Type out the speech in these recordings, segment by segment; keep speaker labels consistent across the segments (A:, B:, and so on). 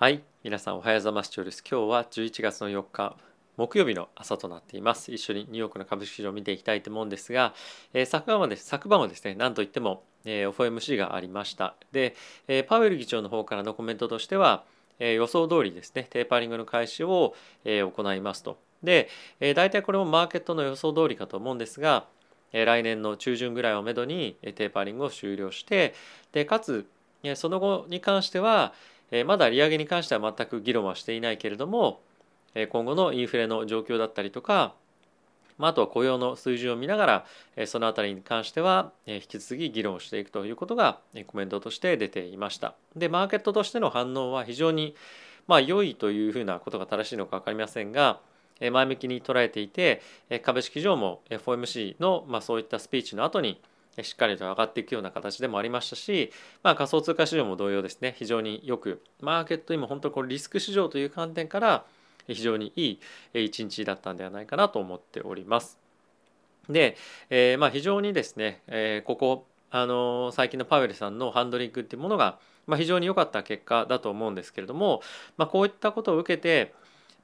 A: はい皆さんおはようございます。今日は11月の4日木曜日の朝となっています。一緒にニューヨークの株式市場を見ていきたいと思うんですが、えー、昨晩はです昨晩はですね何といっても、えー、FOMC がありました。で、えー、パウエル議長の方からのコメントとしては、えー、予想通りですねテーパーリングの開始を、えー、行いますと。で、えー、大体これもマーケットの予想通りかと思うんですが来年の中旬ぐらいをめどにテーパーリングを終了してでかつその後に関してはまだ利上げに関しては全く議論はしていないけれども今後のインフレの状況だったりとかあとは雇用の水準を見ながらそのあたりに関しては引き続き議論していくということがコメントとして出ていました。でマーケットとしての反応は非常にまあ良いというふうなことが正しいのか分かりませんが前向きに捉えていて株式上も FOMC のまあそういったスピーチの後にしっかりと上がっていくような形でもありましたし、まあ、仮想通貨市場も同様ですね非常によくマーケット今本当にこれリスク市場という観点から非常にいい一日だったんではないかなと思っております。で、えー、まあ非常にですね、えー、ここあの最近のパウエルさんのハンドリングっていうものが、まあ、非常に良かった結果だと思うんですけれども、まあ、こういったことを受けて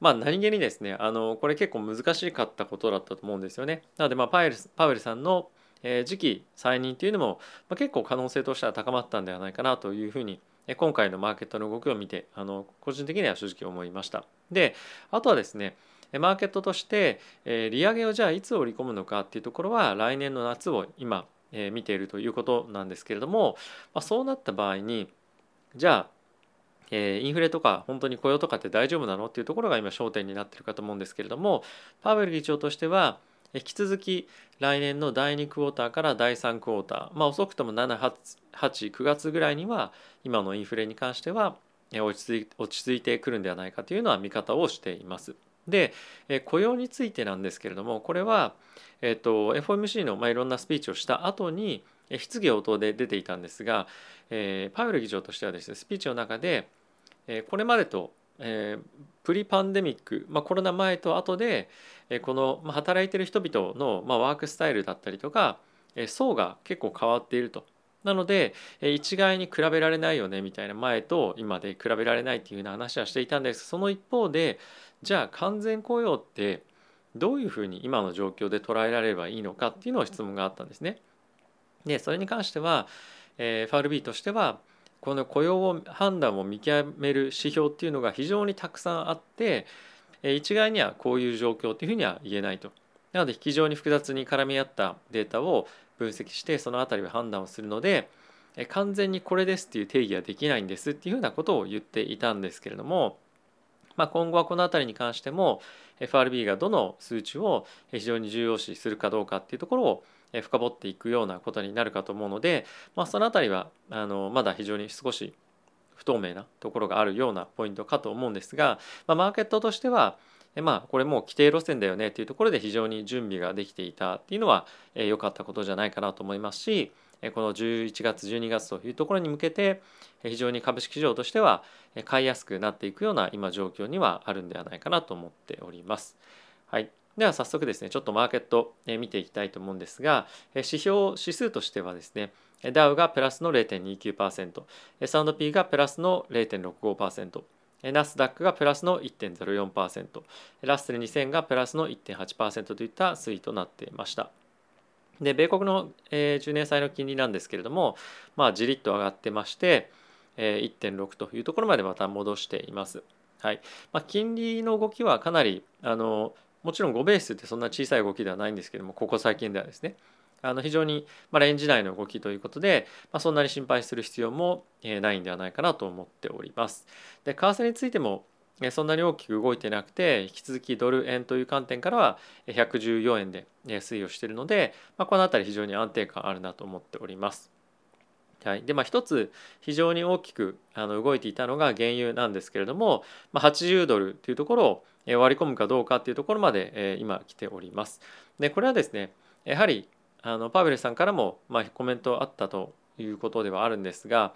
A: まあ、何気にですねあのこれ結構難しかったことだったと思うんですよね。なので、まあ、パウエルパウエルさんのえ次期再任というのも、ま、結構可能性としては高まったんではないかなというふうに今回のマーケットの動きを見てあの個人的には正直思いました。であとはですねマーケットとして、え利上げをじゃあいつ織り込むのかっていうところは来年の夏を今、え見ているということなんですけれども、ま、そうなった場合にじゃあえインフレとか本当に雇用とかって大丈夫なのっていうところが今焦点になってるかと思うんですけれどもパウエル議長としては引き続き来年の第2クォーターから第3クォーター、まあ、遅くとも789月ぐらいには今のインフレに関しては落ち着い落ち着いてくるんではないかというのは見方をしています。で雇用についてなんですけれどもこれは、えっと、FOMC の、まあ、いろんなスピーチをした後に質疑応答で出ていたんですが、えー、パウエル議長としてはですねスピーチの中で、え、これまでとえー、プリパンデミック、まあ、コロナ前と後で、えー、この、まあ、働いてる人々の、まあ、ワークスタイルだったりとか、えー、層が結構変わっていると。なので、えー、一概に比べられないよねみたいな前と今で比べられないっていうような話はしていたんですその一方でじゃあ完全雇用ってどういうふうに今の状況で捉えられればいいのかっていうのを質問があったんですね。でそれに関しては、えー、FRB としてはこの雇用を判断を見極める指標っていうのが非常にたくさんあって一概にはこういう状況っていうふうには言えないと。なので非常に複雑に絡み合ったデータを分析してその辺りを判断をするので完全にこれですっていう定義はできないんですっていうふうなことを言っていたんですけれども、まあ、今後はこの辺りに関しても FRB がどの数値を非常に重要視するかどうかっていうところを深掘っていくようなことになるかと思うので、まあ、その辺りはあのまだ非常に少し不透明なところがあるようなポイントかと思うんですが、まあ、マーケットとしてはまあこれもう規定路線だよねっていうところで非常に準備ができていたっていうのは良かったことじゃないかなと思いますしこの11月12月というところに向けて非常に株式市場としては買いやすくなっていくような今状況にはあるんではないかなと思っております。はい、では早速ですねちょっとマーケット見ていきたいと思うんですが指標指数としてはですねダウがプラスの 0.29%S&P がプラスの0.65%ナスダックがプラスの1.04%ラッセル2000がプラスの1.8%といった推移となっていました。で米国の、えー、10年債の金利なんですけれどもまあじりっと上がってまして、えー、1.6というところまでまた戻しています。はい。まあ、金利の動きはかなりあのもちろん5ベースってそんな小さい動きではないんですけどもここ最近ではですねあの非常に、ま、レンジ内の動きということで、まあ、そんなに心配する必要もないんではないかなと思っております。で為替についてもそんなに大きく動いてなくて引き続きドル円という観点からは114円で推移をしているので、まあ、この辺り非常に安定感あるなと思っております。はい、でまあ一つ非常に大きくあの動いていたのが原油なんですけれども、まあ、80ドルというところを割り込むかどうかっていうところまでえ今来ております。でこれはですねやはりあのパウエルさんからもまあコメントあったということではあるんですが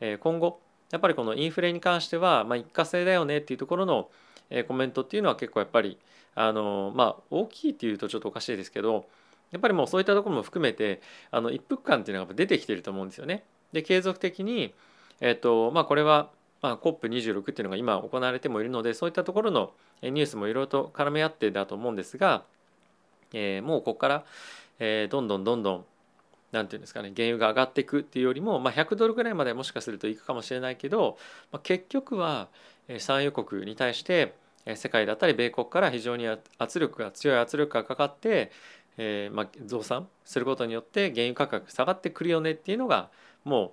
A: え今後やっぱりこのインフレに関してはまあ一過性だよねっていうところのえコメントっていうのは結構やっぱりあのまあ大きいっていうとちょっとおかしいですけどやっぱりもうそういったところも含めてあの一服感っていうのが出てきてると思うんですよね。で継続的に、えっとまあ、これはまあ、COP26 っていうのが今行われてもいるのでそういったところのニュースもいろいろと絡め合ってだと思うんですが、えー、もうここから、えー、どんどんどんどんなんていうんですかね原油が上がっていくっていうよりも、まあ、100ドルぐらいまでもしかするといくかもしれないけど、まあ、結局は産油国に対して世界だったり米国から非常に圧力が強い圧力がかかって、えーまあ、増産することによって原油価格下がってくるよねっていうのがもう、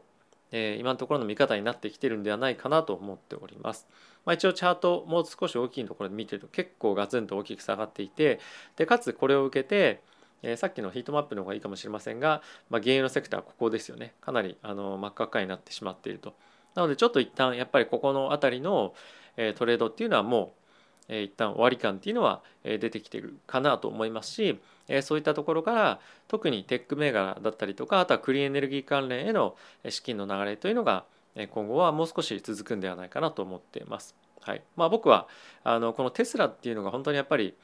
A: えー、今のところの見方になってきてるんではないかなと思っております。まあ、一応チャートもう少し大きいところで見てると結構ガツンと大きく下がっていてでかつこれを受けてえさっきのヒートマップの方がいいかもしれませんが、まあ、原油のセクターはここですよねかなりあの真っ赤っかになってしまっているとなのでちょっと一旦やっぱりここの辺りの、えトレードっていうのはもう、え一旦終わり感っていうのは、え出てきてるかなと思いますし、えそういったところから特にテック銘柄だったりとかあとはクリーンエネルギー関連への資金の流れというのが今後はもう少し続くんではないかなと思っています。はいまあ、僕はあのこのテスラっていうのが本当にやっぱり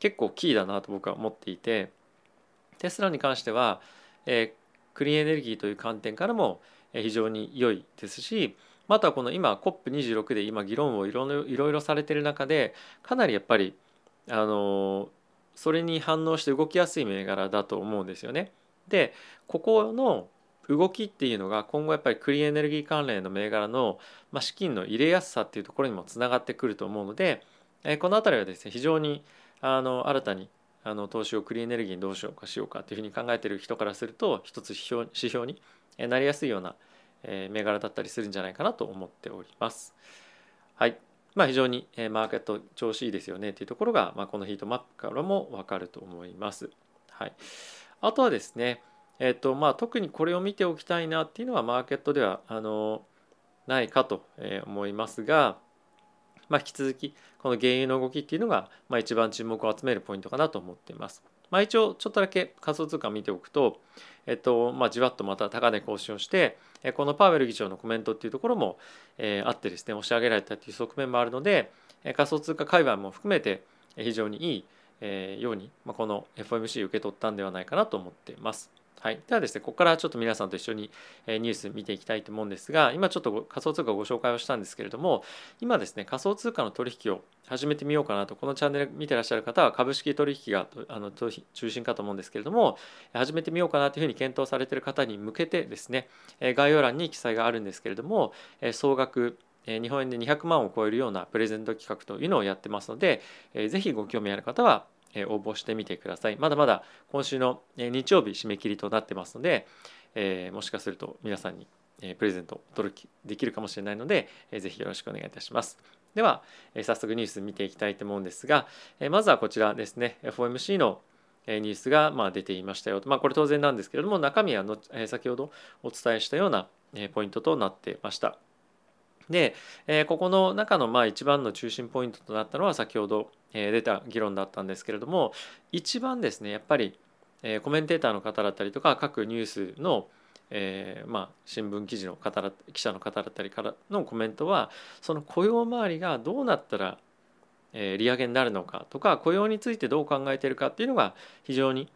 A: 結構キーだなと僕は思っていてテスラに関しては、え、クリーンエネルギーという観点からも非常に良いですしまたこの今 COP26 で今議論をいろいろされてる中でかなりやっぱりあのそれに反応して動きやすい銘柄だと思うんですよね。でここの動きっていうのが今後やっぱりクリーンエネルギー関連の銘柄の、まあ、資金の入れやすさっていうところにもつながってくると思うので、えこの辺りはですね非常にあの新たにあの投資をクリーンエネルギーにどうしようかしようかというふうに考えてる人からすると一つ指標指標になりやすいような銘柄だったりするんじゃないかなと思っております。はい。まあ、非常にマーケット調子いいですよねというところが、まあ、このヒートマップからも分かると思います。はい。あとはですね、えっ、とまあ、特にこれを見ておきたいなっていうのはマーケットではあのないかと思いますが、まあ、引き続きこの原油の動きっていうのが、まあ、一番注目を集めるポイントかなと思っています。まあ、一応ちょっとだけ仮想通貨見ておくと、えっとまあ、じわっとまた高値更新をしてこのパウエル議長のコメントっていうところも、えー、あってですね押し上げられたっていう側面もあるので仮想通貨界隈も含めて非常にいい、え、ように、まあ、この FOMC 受け取ったんではないかなと思っています。はい、ではですねここからちょっと皆さんと一緒にニュース見ていきたいと思うんですが今ちょっと仮想通貨をご紹介をしたんですけれども今ですね仮想通貨の取引を始めてみようかなとこのチャンネル見てらっしゃる方は株式取引があの中心かと思うんですけれども始めてみようかなというふうに検討されている方に向けてですね概要欄に記載があるんですけれども総額日本円で200万を超えるようなプレゼント企画というのをやってますのでぜひご興味ある方は応募してみてください。まだまだ今週の日曜日締め切りとなってますので、え、もしかすると皆さんにプレゼントをお届けできるかもしれないので、ぜひよろしくお願いいたします。では、早速ニュース見ていきたいと思うんですが、まずはこちらですね、FOMC のニュースがま出ていましたよと、まあ、これ当然なんですけれども、中身はの先ほどお伝えしたようなポイントとなってました。で、ここの中のまあ一番の中心ポイントとなったのは先ほどえ出た議論だったんですけれども一番ですねやっぱりえコメンテーターの方だったりとか各ニュースのえー、まあ、新聞記事の方記者の方だったりからのコメントはその雇用周りがどうなったら、え、利上げになるのかとか雇用についてどう考えているかっていうのが非常に、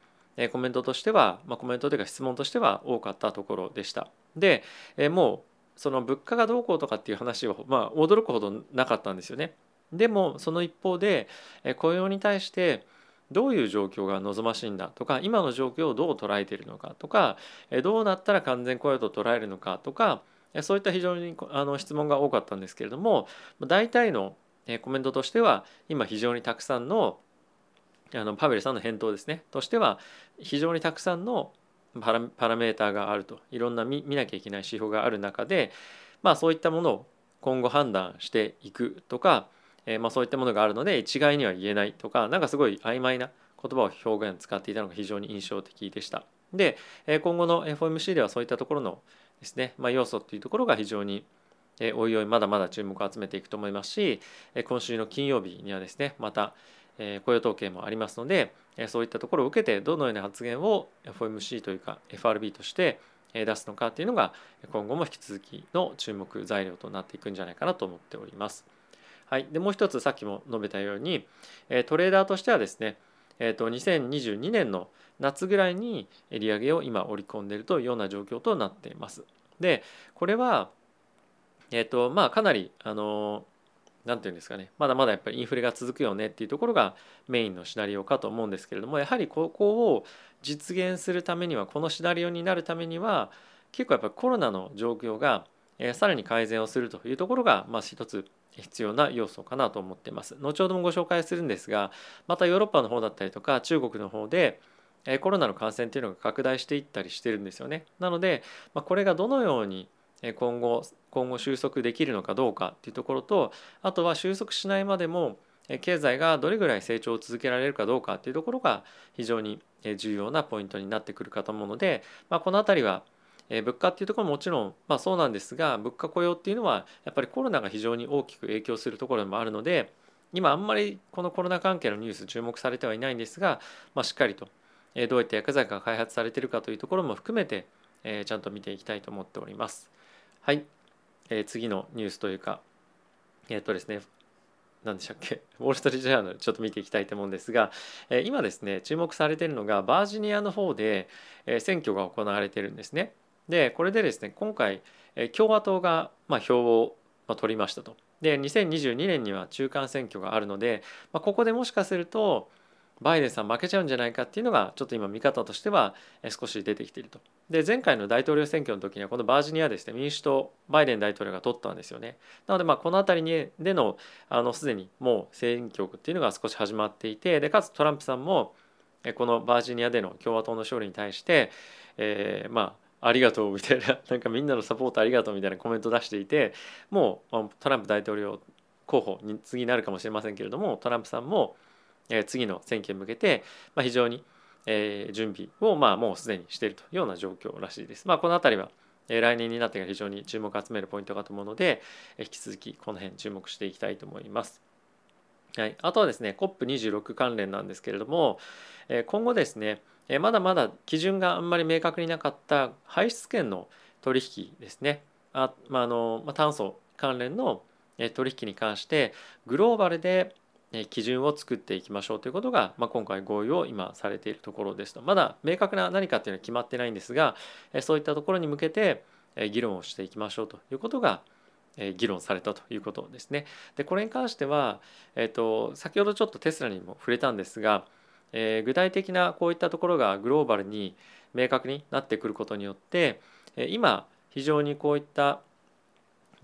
A: コメントとしては、まあ、コメントというか質問としては多かったところでした。で、えもうその物価がどうこうとかっていう話は、まあ、驚くほどなかったんですよね。でもその一方で雇用に対してどういう状況が望ましいんだとか今の状況をどう捉えているのかとかどうなったら完全雇用と捉えるのかとかそういった非常にあの質問が多かったんですけれども大体のコメントとしては今非常にたくさんのあのパウエルさんの返答ですねとしては非常にたくさんのパラパラメーターがあるといろんな見なきゃいけない指標がある中でまあそういったものを今後判断していくとかえー、まあ、そういったものがあるので一概には言えないとか何かすごい曖昧な言葉を表現使っていたのが非常に印象的でした。で今後の FOMC ではそういったところのですね、まあ、要素っていうところが非常にえおいおいまだまだ注目を集めていくと思いますしえ今週の金曜日にはですねまたえ雇用統計もありますのでえそういったところを受けてどのような発言を FOMC というか FRB として出すのかっていうのが今後も引き続きの注目材料となっていくんじゃないかなと思っております。はい、でもう一つさっきも述べたようにトレーダーとしてはですね、えー、と2022年の夏ぐらいに利上げを今織り込んでいるというような状況となっています。でこれはえ、ー、とまあかなりあの何て言うんですかねまだまだやっぱりインフレが続くよねっていうところがメインのシナリオかと思うんですけれどもやはりここを実現するためにはこのシナリオになるためには結構やっぱりコロナの状況がさらに改善をするというところがまあ一つ必要な要素かなと思っています。後ほどもご紹介するんですがまたヨーロッパの方だったりとか中国の方でコロナの感染というのが拡大していったりしてるんですよね。なので、まあ、これがどのように今後今後収束できるのかどうかっていうところとあとは収束しないまでも経済がどれぐらい成長を続けられるかどうかっていうところが非常に重要なポイントになってくるかと思うので、まあ、この辺りはえ物価っていうところももちろんまあそうなんですが物価雇用っていうのはやっぱりコロナが非常に大きく影響するところでもあるので今あんまりこのコロナ関係のニュース注目されてはいないんですが、まあ、しっかりとえどういった薬剤が開発されてるかというところも含めてえちゃんと見ていきたいと思っております。はい、えー、次のニュースというかえっ、とですね何でしたっけ？ウォール・ストリート・ジャーナルちょっと見ていきたいと思うんですが、え、今ですね注目されているのがバージニアの方で、え、選挙が行われているんですね。でこれでですね今回、共和党が、まあ、票を、取りましたと。で2022年には中間選挙があるので、まあ、ここでもしかするとバイデンさん負けちゃうんじゃないかっていうのがちょっと今見方としては少し出てきていると。で前回の大統領選挙の時にはこのバージニアですね民主党バイデン大統領が取ったんですよね。なのでまあこの辺りでのあのすでにもう選挙区っていうのが少し始まっていてでかつトランプさんもこのバージニアでの共和党の勝利に対して、えー、まあありがとうみたいな なんかみんなのサポートありがとうみたいなコメント出していてもうトランプ大統領候補に次になるかもしれませんけれどもトランプさんもえ次の選挙に向けて、ま、非常に、え準備をまあもうすでにしているというような状況らしいです。まあ、この辺りは来年になってが非常に注目を集めるポイントかと思うので引き続きこの辺注目していきたいと思います。はい、あとはですね COP26 関連なんですけれども今後ですねまだまだ基準があんまり明確になかった排出権の取引ですねあ、まああのまあ、炭素関連の取引に関してグローバルで基準を作っていきましょうということが、まあ、今回合意を今されているところですとまだ明確な何かっていうのは決まってないんですがそういったところに向けて議論をしていきましょうということが議論されたということですね。でこれに関しては、えーと、先ほどちょっとテスラにも触れたんですが、えー、具体的なこういったところがグローバルに明確になってくることによって今非常にこういった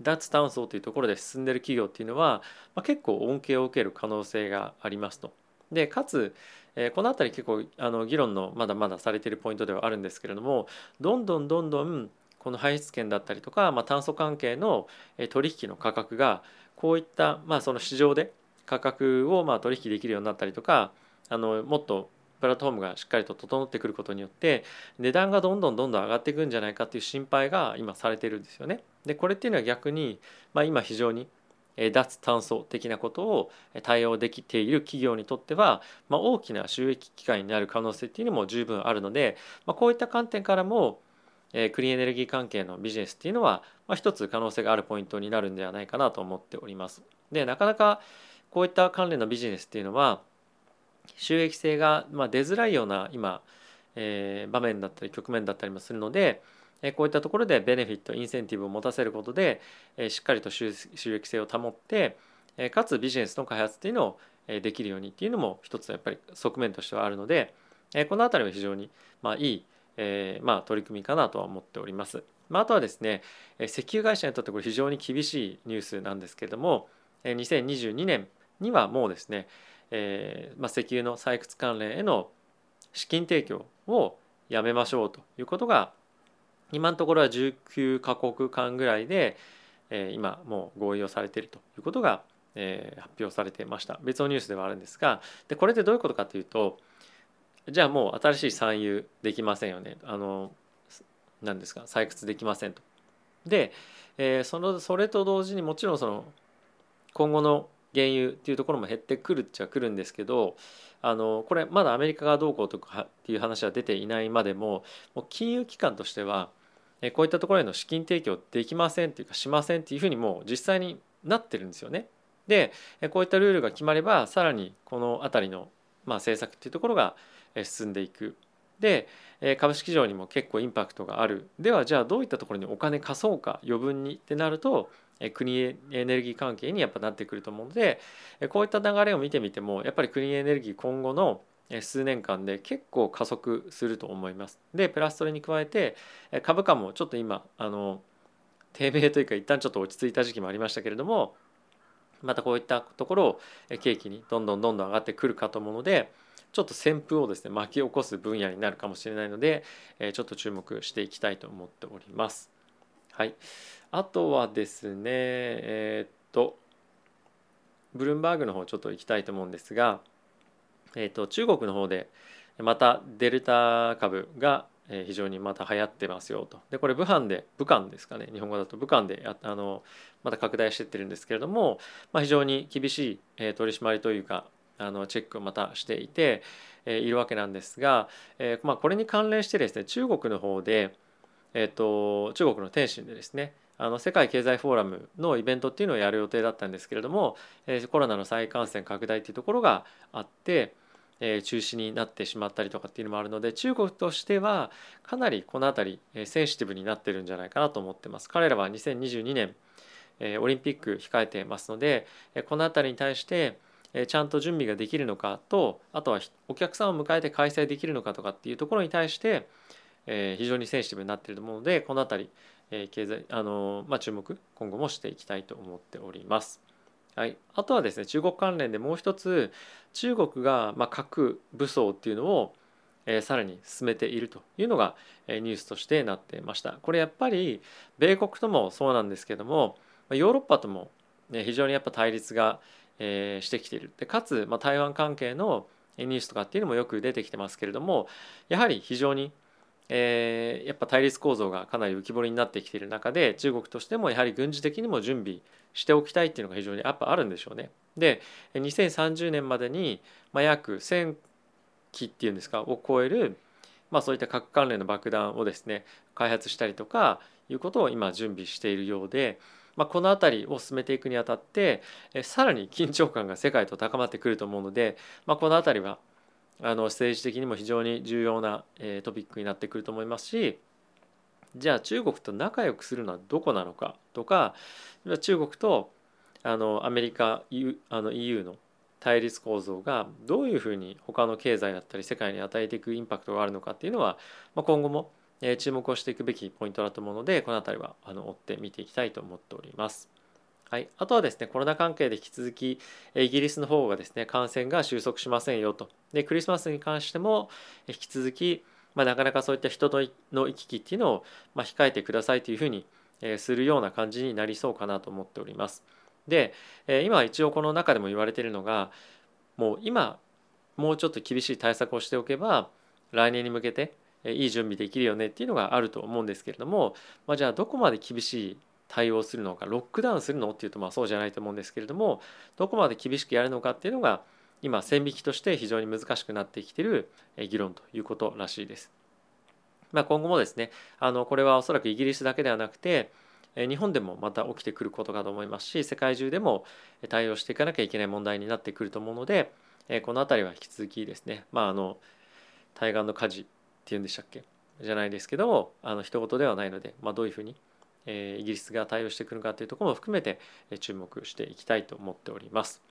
A: 脱炭素というところで進んでる企業っていうのは、まあ、結構恩恵を受ける可能性がありますと。でかつ、えー、この辺り結構あの議論のまだまだされてるポイントではあるんですけれどもどんどんどんどんこの排出権だったりとか、まあ、炭素関係の取引の価格がこういった、まあ、その市場で価格をまあ取引できるようになったりとかあのもっとプラットフォームがしっかりと整ってくることによって値段がどんどんどんどん上がっていくんじゃないかっていう心配が今されてるんですよね。でこれっていうのは逆に、まあ、今非常に脱炭素的なことを対応できている企業にとっては、まあ、大きな収益機会になる可能性っていうのも十分あるので、まあ、こういった観点からもクリーンエネルギー関係のビジネスっていうのは、まあ、一つ可能性があるポイントになるんではないかなと思っております。でなかなかこういった関連のビジネスっていうのは収益性がま出づらいような今、えー、場面だったり局面だったりもするのでえこういったところでベネフィットインセンティブを持たせることでえしっかりと収益性を保ってえかつビジネスの開発っていうのをできるようにっていうのも一つやっぱり側面としてはあるのでえこの辺りは非常にまあいいえ、まあ、取り組みかなとは思っております。まあ、あとはですねえ石油会社にとってこれ非常に厳しいニュースなんですけれどもえ2022年にはもうですねえーまあ、石油の採掘関連への資金提供をやめましょうということが今のところは19カ国間ぐらいで、えー、今もう合意をされているということが、えー、発表されていました別のニュースではあるんですがでこれってどういうことかというとじゃあもう新しい産油できませんよねあの何ですか採掘できませんと。で、えー、そのそれと同時にもちろんその今後の原油っていうところも減ってくるっちゃくるんですけどあのこれまだアメリカがどうこうとかっていう話は出ていないまでももう金融機関としてはこういったところへの資金提供できませんっていうかしませんっていうふうにもう実際になってるんですよね。でこういったルールが決まればさらにこの辺りの、まあ、政策っていうところが進んでいくで株式市場にも結構インパクトがあるではじゃあどういったところにお金貸そうか余分にってなるとクリーンエネルギー関係にやっぱなってくると思うのでこういった流れを見てみてもやっぱりクリーンエネルギー今後の数年間で結構加速すると思います。でプラスそれに加えて株価もちょっと今あの低迷というか一旦ちょっと落ち着いた時期もありましたけれどもまたこういったところを景気にどんどんどんどん上がってくるかと思うのでちょっと旋風をですね巻き起こす分野になるかもしれないのでえちょっと注目していきたいと思っております。はい、あとはですねえー、っとブルームバーグの方ちょっと行きたいと思うんですが、えー、っと中国の方でまたデルタ株が非常にまた流行ってますよと。でこれ武漢で武漢ですかね。日本語だと武漢であのまた拡大していってるんですけれども、まあ、非常に厳しい取り締まりというかあのチェックをまたしていて、えいるわけなんですが、えまあ、これに関連してですね中国の方で、えーと、中国の天津でですねあの世界経済フォーラムのイベントっていうのをやる予定だったんですけれども、え、コロナの再感染拡大っていうところがあって、え、中止になってしまったりとかっていうのもあるので中国としてはかなりこの辺り、え、センシティブになってるんじゃないかなと思ってます。彼らは2022年、え、オリンピック控えてますので、え、この辺りに対してちゃんと準備ができるのかとあとはお客さんを迎えて開催できるのかとかっていうところに対して非常にセンシティブになっていると思うのでこの辺り経済あの、まあ、注目今後もしていきたいと思っております。はい、あとはですね中国関連でもう一つ中国が、ま、核武装っていうのを、えー、さらに進めているというのが、えー、ニュースとしてなっていました。これやっぱり米国ともそうなんですけどもヨーロッパとも、ね、非常にやっぱ対立が、えー、してきているでかつ、まあ、台湾関係のニュースとかっていうのもよく出てきてますけれどもやはり非常に、えー、やっぱ対立構造がかなり浮き彫りになってきている中で中国としてもやはり軍事的にも準備しておきたいっていうのが非常にやっぱあるんでしょうね。で2030年までに、まあ、約1,000機っていうんですかを超える、まあ、そういった核関連の爆弾をですね開発したりとかいうことを今準備しているようで。まあ、この辺りを進めていくにあたってさらに緊張感が世界と高まってくると思うので、まあ、この辺りはあの政治的にも非常に重要なトピックになってくると思いますしじゃあ中国と仲良くするのはどこなのかとか中国とあのアメリカあの EU の対立構造がどういうふうに他の経済だったり世界に与えていくインパクトがあるのかっていうのは、まあ、今後もえ注目をしていくべきポイントだと思うのでこの辺りはあの追って見ていきたいと思っております。はい、あとはですねコロナ関係で引き続きイギリスの方がですね感染が収束しませんよとでクリスマスに関しても引き続き、まあ、なかなかそういった人の行き来っていうのを、まあ、控えてくださいというふうに、えするような感じになりそうかなと思っております。で、え今一応この中でも言われているのがもう今もうちょっと厳しい対策をしておけば来年に向けていい準備できるよねっていうのがあると思うんですけれども、まあ、じゃあどこまで厳しい対応するのかロックダウンするのっていうとまあそうじゃないと思うんですけれどもどこまで厳しくやるのかっていうのが今線引きとして非常に難しくなってきている議論ということらしいです。まあ、今後もですねあのこれはおそらくイギリスだけではなくて日本でもまた起きてくることかと思いますし世界中でも対応していかなきゃいけない問題になってくると思うのでこの辺りは引き続きですねまああの対岸の火事いうんでしたっけ？じゃないですけどもあの一言ではないので、まあ、どういうふうに、えー、イギリスが対応してくるかというところも含めて、え注目していきたいと思っております。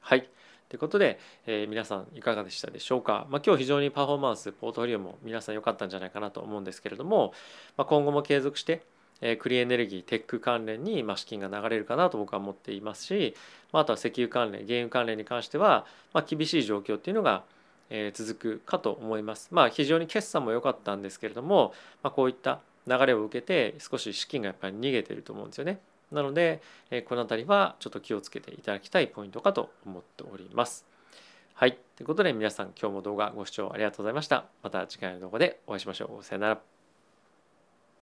A: はい。ということで、えー、皆さんいかがでしたでしょうか、まあ、今日非常にパフォーマンスポートフォリオも皆さん良かったんじゃないかなと思うんですけれども、まあ、今後も継続してえクリーンエネルギーテック関連にま資金が流れるかなと僕は思っていますし、まあ、とは石油関連原油関連に関しては、まあ厳しい状況っていうのが続くかと思います。まあ非常に決算も良かったんですけれども、まあ、こういった流れを受けて少し資金がやっぱり逃げてると思うんですよね。なので、えこの辺りはちょっと気をつけていただきたいポイントかと思っております。はい。ということで皆さん今日も動画ご視聴ありがとうございました。また次回の動画でお会いしましょう。さよなら。